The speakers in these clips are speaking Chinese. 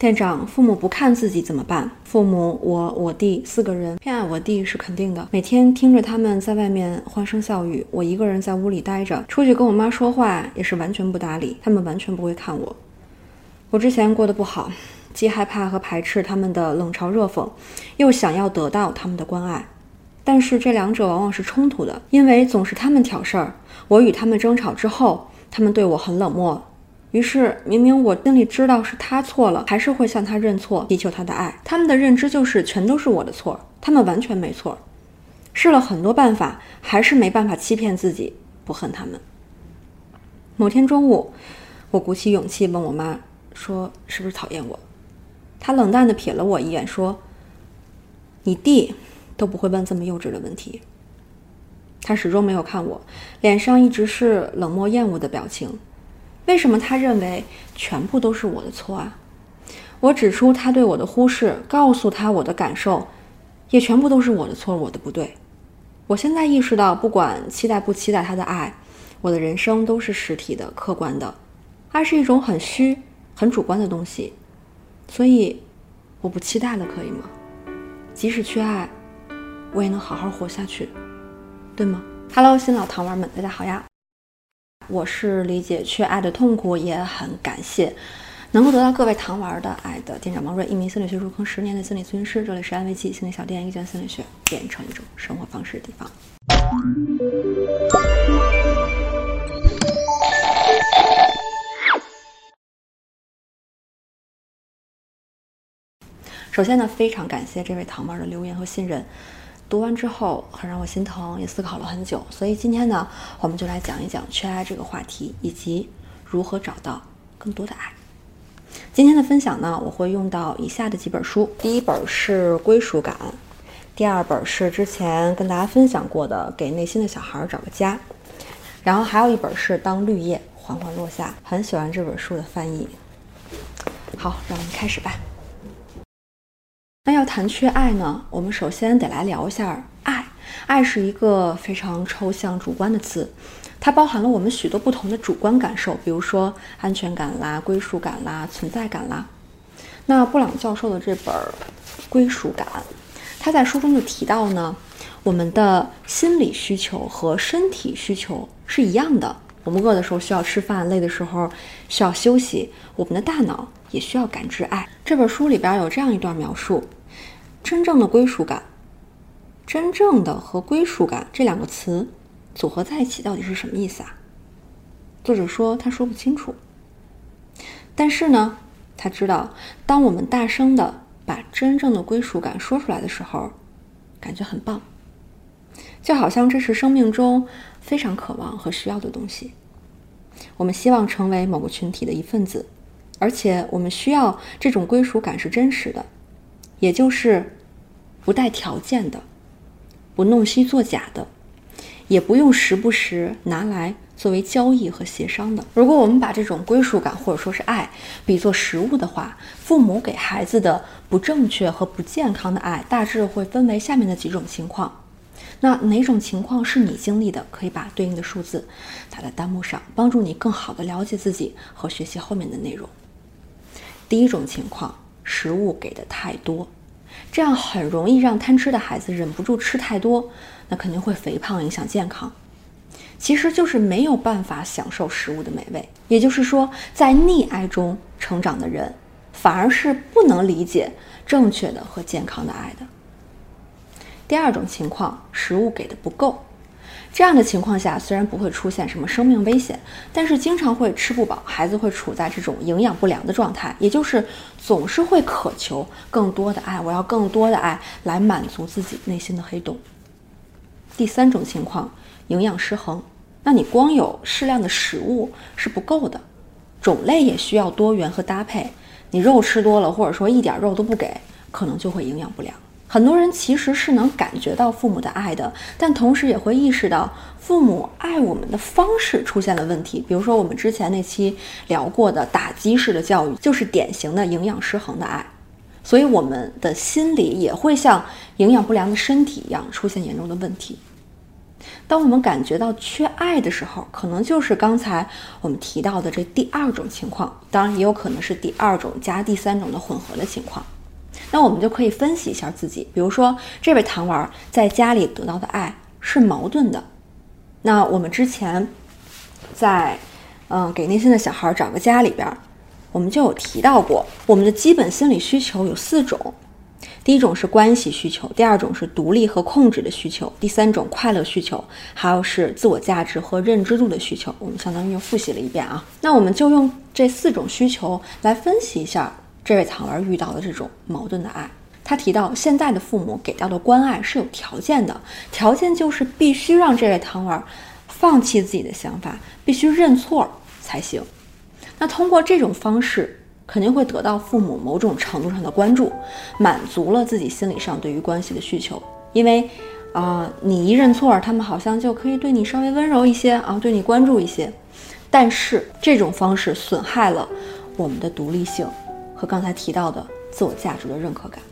店长，父母不看自己怎么办？父母，我、我弟四个人，偏爱我弟是肯定的。每天听着他们在外面欢声笑语，我一个人在屋里待着，出去跟我妈说话也是完全不搭理，他们完全不会看我。我之前过得不好，既害怕和排斥他们的冷嘲热讽，又想要得到他们的关爱，但是这两者往往是冲突的，因为总是他们挑事儿，我与他们争吵之后，他们对我很冷漠。于是，明明我心里知道是他错了，还是会向他认错，祈求他的爱。他们的认知就是全都是我的错，他们完全没错。试了很多办法，还是没办法欺骗自己不恨他们。某天中午，我鼓起勇气问我妈说：“是不是讨厌我？”她冷淡地瞥了我一眼，说：“你弟都不会问这么幼稚的问题。”她始终没有看我，脸上一直是冷漠厌恶的表情。为什么他认为全部都是我的错啊？我指出他对我的忽视，告诉他我的感受，也全部都是我的错，我的不对。我现在意识到，不管期待不期待他的爱，我的人生都是实体的、客观的。爱是一种很虚、很主观的东西，所以我不期待了，可以吗？即使缺爱，我也能好好活下去，对吗？Hello，新老糖丸们，大家好呀！我是理解缺爱的痛苦，也很感谢能够得到各位糖丸的爱的店长王瑞，一名心理学入坑十年的心理咨询师。这里是安慰剂心理小店，一将心理学变成一种生活方式的地方。首先呢，非常感谢这位糖丸的留言和信任。读完之后很让我心疼，也思考了很久。所以今天呢，我们就来讲一讲缺爱这个话题，以及如何找到更多的爱。今天的分享呢，我会用到以下的几本书。第一本是《归属感》，第二本是之前跟大家分享过的《给内心的小孩找个家》，然后还有一本是《当绿叶缓缓落下》。很喜欢这本书的翻译。好，让我们开始吧。要谈缺爱呢，我们首先得来聊一下爱。爱是一个非常抽象、主观的词，它包含了我们许多不同的主观感受，比如说安全感啦、归属感啦、存在感啦。那布朗教授的这本《归属感》，他在书中就提到呢，我们的心理需求和身体需求是一样的。我们饿的时候需要吃饭，累的时候需要休息，我们的大脑也需要感知爱。这本书里边有这样一段描述。真正的归属感，真正的和归属感这两个词组合在一起到底是什么意思啊？作者说他说不清楚，但是呢，他知道当我们大声的把真正的归属感说出来的时候，感觉很棒，就好像这是生命中非常渴望和需要的东西。我们希望成为某个群体的一份子，而且我们需要这种归属感是真实的，也就是。不带条件的，不弄虚作假的，也不用时不时拿来作为交易和协商的。如果我们把这种归属感或者说是爱比作食物的话，父母给孩子的不正确和不健康的爱，大致会分为下面的几种情况。那哪种情况是你经历的？可以把对应的数字打在弹幕上，帮助你更好的了解自己和学习后面的内容。第一种情况，食物给的太多。这样很容易让贪吃的孩子忍不住吃太多，那肯定会肥胖，影响健康。其实就是没有办法享受食物的美味。也就是说，在溺爱中成长的人，反而是不能理解正确的和健康的爱的。第二种情况，食物给的不够。这样的情况下，虽然不会出现什么生命危险，但是经常会吃不饱，孩子会处在这种营养不良的状态，也就是总是会渴求更多的爱，我要更多的爱来满足自己内心的黑洞。第三种情况，营养失衡，那你光有适量的食物是不够的，种类也需要多元和搭配，你肉吃多了，或者说一点肉都不给，可能就会营养不良。很多人其实是能感觉到父母的爱的，但同时也会意识到父母爱我们的方式出现了问题。比如说，我们之前那期聊过的打击式的教育，就是典型的营养失衡的爱，所以我们的心理也会像营养不良的身体一样出现严重的问题。当我们感觉到缺爱的时候，可能就是刚才我们提到的这第二种情况，当然也有可能是第二种加第三种的混合的情况。那我们就可以分析一下自己，比如说这位糖丸在家里得到的爱是矛盾的。那我们之前在嗯给内心的小孩找个家里边，我们就有提到过，我们的基本心理需求有四种。第一种是关系需求，第二种是独立和控制的需求，第三种快乐需求，还有是自我价值和认知度的需求。我们相当于又复习了一遍啊。那我们就用这四种需求来分析一下这位糖儿遇到的这种矛盾的爱。他提到，现在的父母给到的关爱是有条件的，条件就是必须让这位糖儿放弃自己的想法，必须认错才行。那通过这种方式。肯定会得到父母某种程度上的关注，满足了自己心理上对于关系的需求。因为，啊，你一认错，他们好像就可以对你稍微温柔一些啊，对你关注一些。但是这种方式损害了我们的独立性和刚才提到的自我价值的认可感。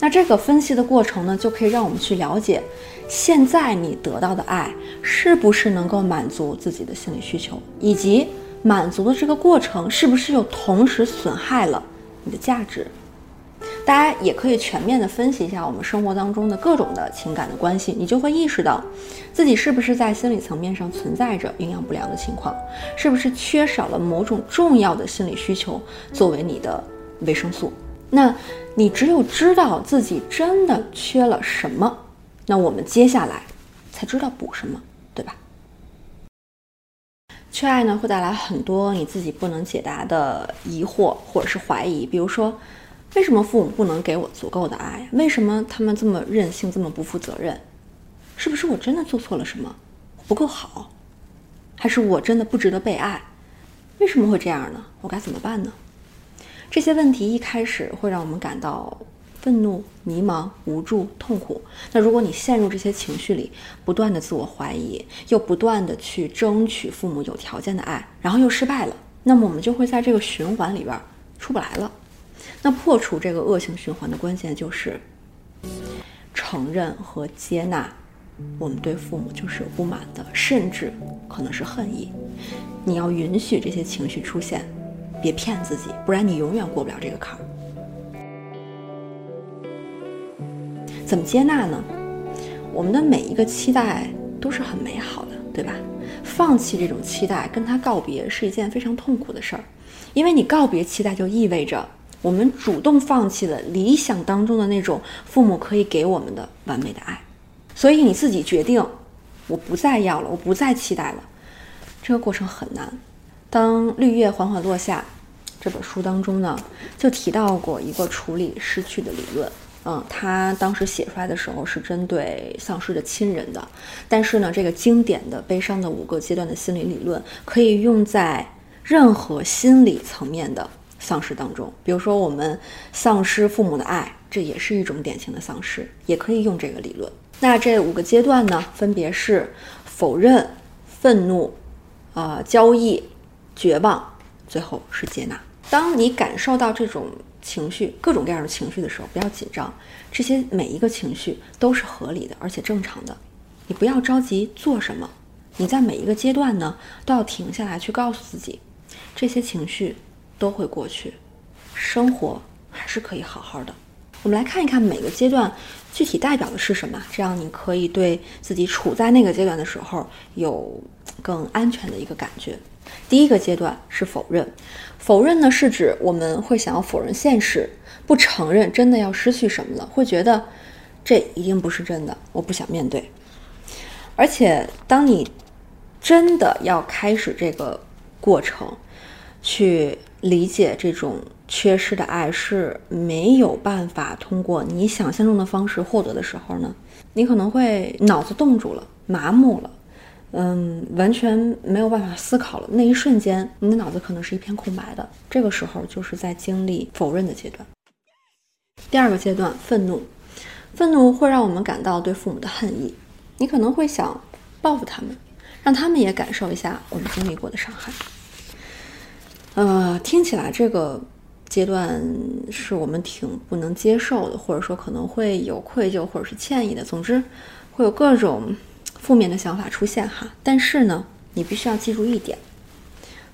那这个分析的过程呢，就可以让我们去了解，现在你得到的爱是不是能够满足自己的心理需求，以及。满足的这个过程是不是又同时损害了你的价值？大家也可以全面的分析一下我们生活当中的各种的情感的关系，你就会意识到自己是不是在心理层面上存在着营养不良的情况，是不是缺少了某种重要的心理需求作为你的维生素？那你只有知道自己真的缺了什么，那我们接下来才知道补什么，对吧？缺爱呢，会带来很多你自己不能解答的疑惑或者是怀疑，比如说，为什么父母不能给我足够的爱？为什么他们这么任性，这么不负责任？是不是我真的做错了什么？不够好，还是我真的不值得被爱？为什么会这样呢？我该怎么办呢？这些问题一开始会让我们感到。愤怒、迷茫、无助、痛苦。那如果你陷入这些情绪里，不断的自我怀疑，又不断的去争取父母有条件的爱，然后又失败了，那么我们就会在这个循环里边出不来了。那破除这个恶性循环的关键就是承认和接纳，我们对父母就是有不满的，甚至可能是恨意。你要允许这些情绪出现，别骗自己，不然你永远过不了这个坎儿。怎么接纳呢？我们的每一个期待都是很美好的，对吧？放弃这种期待，跟他告别是一件非常痛苦的事儿，因为你告别期待，就意味着我们主动放弃了理想当中的那种父母可以给我们的完美的爱。所以你自己决定，我不再要了，我不再期待了。这个过程很难。当绿叶缓缓落下，这本书当中呢，就提到过一个处理失去的理论。嗯，他当时写出来的时候是针对丧失的亲人的，但是呢，这个经典的悲伤的五个阶段的心理理论可以用在任何心理层面的丧失当中。比如说，我们丧失父母的爱，这也是一种典型的丧失，也可以用这个理论。那这五个阶段呢，分别是否认、愤怒、啊交易、绝望，最后是接纳。当你感受到这种。情绪各种各样的情绪的时候，不要紧张，这些每一个情绪都是合理的，而且正常的。你不要着急做什么，你在每一个阶段呢，都要停下来去告诉自己，这些情绪都会过去，生活还是可以好好的。我们来看一看每个阶段具体代表的是什么，这样你可以对自己处在那个阶段的时候有更安全的一个感觉。第一个阶段是否认，否认呢是指我们会想要否认现实，不承认真的要失去什么了，会觉得这一定不是真的，我不想面对。而且当你真的要开始这个过程，去理解这种缺失的爱是没有办法通过你想象中的方式获得的时候呢，你可能会脑子冻住了，麻木了。嗯，完全没有办法思考了。那一瞬间，你的脑子可能是一片空白的。这个时候，就是在经历否认的阶段。第二个阶段，愤怒，愤怒会让我们感到对父母的恨意。你可能会想报复他们，让他们也感受一下我们经历过的伤害。听起来这个阶段是我们挺不能接受的，或者说可能会有愧疚或者是歉意的。总之，会有各种。负面的想法出现哈。但是呢，你必须要记住一点：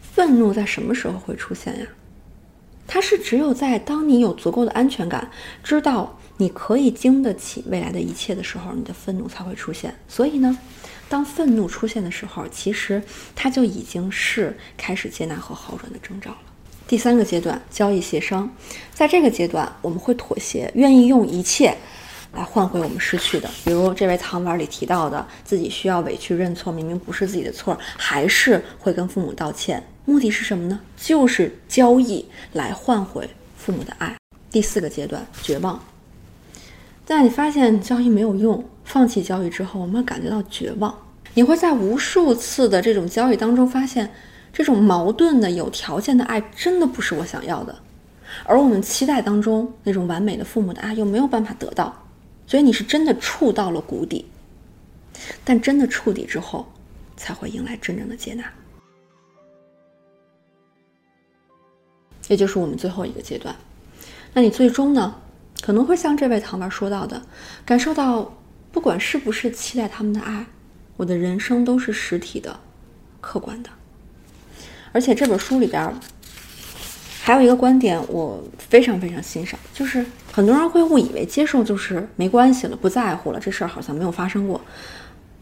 愤怒在什么时候会出现呀？它是只有在当你有足够的安全感，知道你可以经得起未来的一切的时候，你的愤怒才会出现。所以呢，当愤怒出现的时候，其实它就已经是开始接纳和好转的征兆了。第三个阶段，交易协商，在这个阶段，我们会妥协，愿意用一切来换回我们失去的。比如这位糖丸里提到的，自己需要委屈认错，明明不是自己的错，还是会跟父母道歉。目的是什么呢？就是交易来换回父母的爱。第四个阶段，绝望。在你发现交易没有用，放弃交易之后，我们感觉到绝望。你会在无数次的这种交易当中发现，这种矛盾的、有条件的爱真的不是我想要的，而我们期待当中那种完美的父母的爱又没有办法得到，所以你是真的触到了谷底。但真的触底之后，才会迎来真正的接纳。也就是我们最后一个阶段，那你最终呢，可能会像这位糖丸说到的，感受到不管是不是期待他们的爱，我的人生都是实体的、客观的。而且这本书里边还有一个观点，我非常非常欣赏，就是很多人会误以为接受就是没关系了，不在乎了，这事儿好像没有发生过，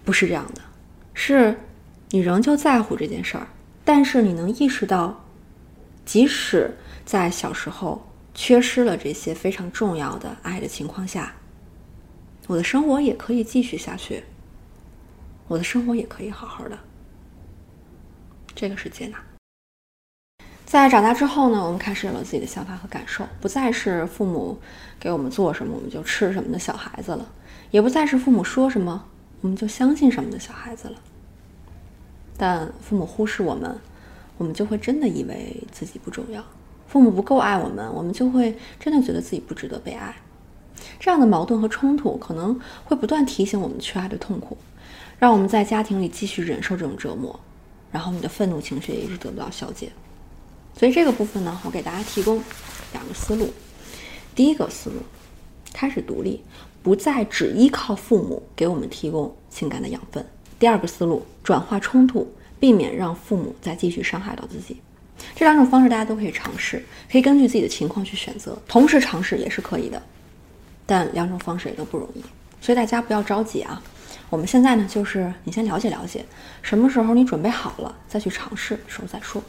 不是这样的，是你仍旧在乎这件事儿，但是你能意识到。即使在小时候缺失了这些非常重要的爱的情况下，我的生活也可以继续下去，我的生活也可以好好的。这个是接纳。在长大之后呢，我们开始有了自己的想法和感受，不再是父母给我们做什么我们就吃什么的小孩子了，也不再是父母说什么我们就相信什么的小孩子了。但父母忽视我们。我们就会真的以为自己不重要，父母不够爱我们，我们就会真的觉得自己不值得被爱。这样的矛盾和冲突可能会不断提醒我们缺爱的痛苦，让我们在家庭里继续忍受这种折磨，然后你的愤怒情绪也一直得不到消解。所以这个部分呢，我给大家提供两个思路。第一个思路，开始独立，不再只依靠父母给我们提供情感的养分。第二个思路，转化冲突。避免让父母再继续伤害到自己，这两种方式大家都可以尝试，可以根据自己的情况去选择，同时尝试也是可以的，但两种方式也都不容易，所以大家不要着急啊。我们现在呢，就是你先了解了解，什么时候你准备好了再去尝试，时候再说。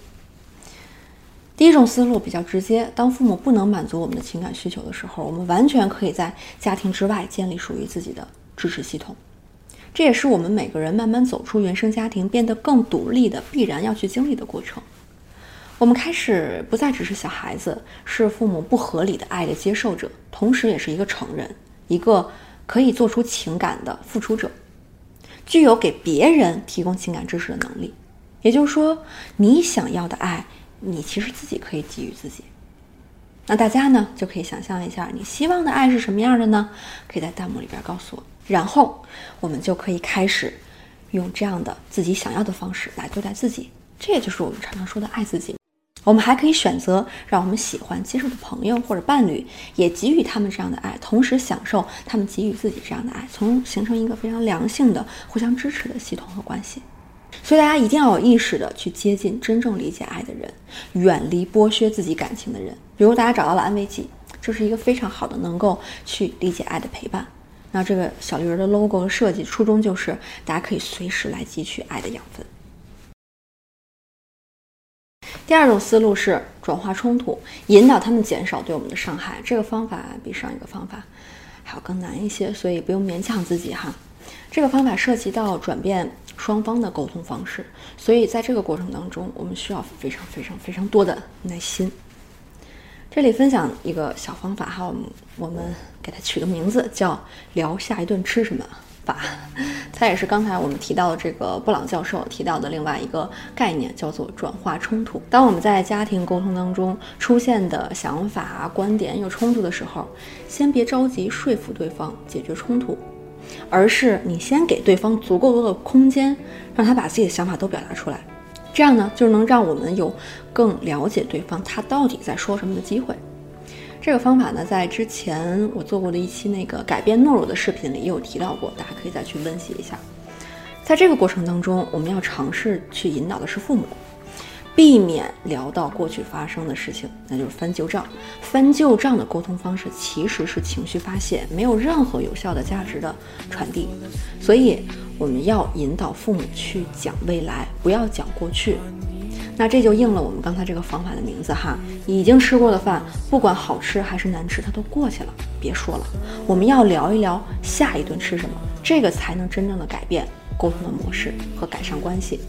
第一种思路比较直接，当父母不能满足我们的情感需求的时候，我们完全可以在家庭之外建立属于自己的支持系统。这也是我们每个人慢慢走出原生家庭，变得更独立的必然要去经历的过程。我们开始不再只是小孩子，是父母不合理的爱的接受者，同时也是一个成人，一个可以做出情感的付出者，具有给别人提供情感支持的能力。也就是说，你想要的爱，你其实自己可以给予自己。那大家呢，就可以想象一下，你希望的爱是什么样的呢？可以在弹幕里边告诉我。然后我们就可以开始用这样的自己想要的方式来对待自己，这也就是我们常常说的爱自己。我们还可以选择让我们喜欢、接受的朋友或者伴侣也给予他们这样的爱，同时享受他们给予自己这样的爱，从形成一个非常良性的、互相支持的系统和关系。所以大家一定要有意识的去接近真正理解爱的人，远离剥削自己感情的人。比如大家找到了安慰剂，这是一个非常好的能够去理解爱的陪伴。那这个小绿人的 logo 的设计初衷就是大家可以随时来汲取爱的养分。第二种思路是转化冲突，引导他们减少对我们的伤害。这个方法比上一个方法还要更难一些，所以不用勉强自己哈。这个方法涉及到转变双方的沟通方式，所以在这个过程当中，我们需要非常非常非常多的耐心。这里分享一个小方法哈，我们我们给它取个名字叫“聊下一顿吃什么法”，它也是刚才我们提到的这个布朗教授提到的另外一个概念，叫做转化冲突。当我们在家庭沟通当中出现的想法、观点有冲突的时候，先别着急说服对方解决冲突，而是你先给对方足够多的空间，让他把自己的想法都表达出来。这样呢，就能让我们有更了解对方他到底在说什么的机会。这个方法呢，在之前我做过的一期那个改变懦弱的视频里也有提到过，大家可以再去温习一下。在这个过程当中，我们要尝试去引导的是父母。避免聊到过去发生的事情，那就是翻旧账。翻旧账的沟通方式其实是情绪发泄，没有任何有效的价值的传递。所以我们要引导父母去讲未来，不要讲过去。那这就应了我们刚才这个方法的名字哈。已经吃过的饭，不管好吃还是难吃，它都过去了，别说了。我们要聊一聊下一顿吃什么，这个才能真正的改变沟通的模式和改善关系。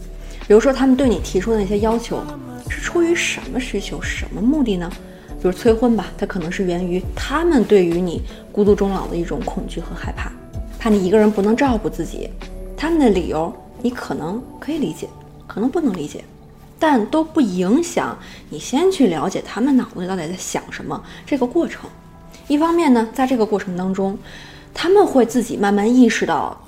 比如说，他们对你提出的那些要求，是出于什么需求、什么目的呢？比如催婚吧，它可能是源于他们对于你孤独终老的一种恐惧和害怕，怕你一个人不能照顾自己。他们的理由你可能可以理解，可能不能理解，但都不影响你先去了解他们脑子里到底在想什么这个过程。一方面呢，在这个过程当中，他们会自己慢慢意识到。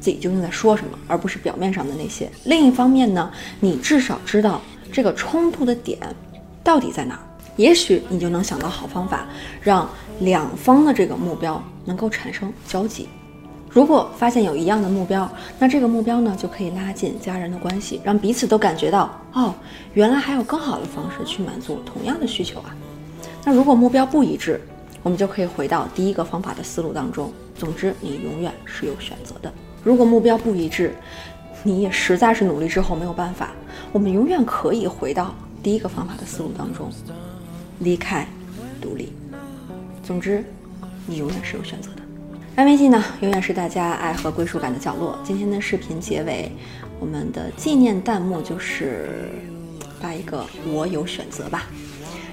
自己究竟在说什么，而不是表面上的那些。另一方面呢，你至少知道这个冲突的点到底在哪儿，也许你就能想到好方法，让两方的这个目标能够产生交集。如果发现有一样的目标，那这个目标呢就可以拉近家人的关系，让彼此都感觉到哦，原来还有更好的方式去满足同样的需求啊。那如果目标不一致，我们就可以回到第一个方法的思路当中。总之，你永远是有选择的。如果目标不一致，你也实在是努力之后没有办法，我们永远可以回到第一个方法的思路当中，离开，独立。总之，你永远是有选择的。安慰剂呢，永远是大家爱和归属感的角落。今天的视频结尾，我们的纪念弹幕就是发一个“我有选择”吧。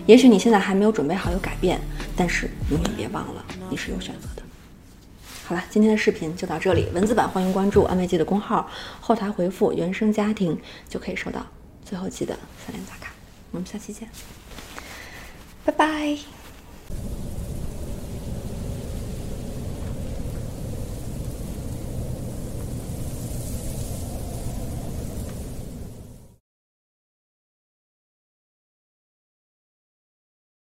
也许你现在还没有准备好有改变，但是永远别忘了，你是有选择的。好了，今天的视频就到这里。文字版欢迎关注安慰剂的公号，后台回复“原生家庭”就可以收到。最后记得三连打卡，我们下期见，拜拜。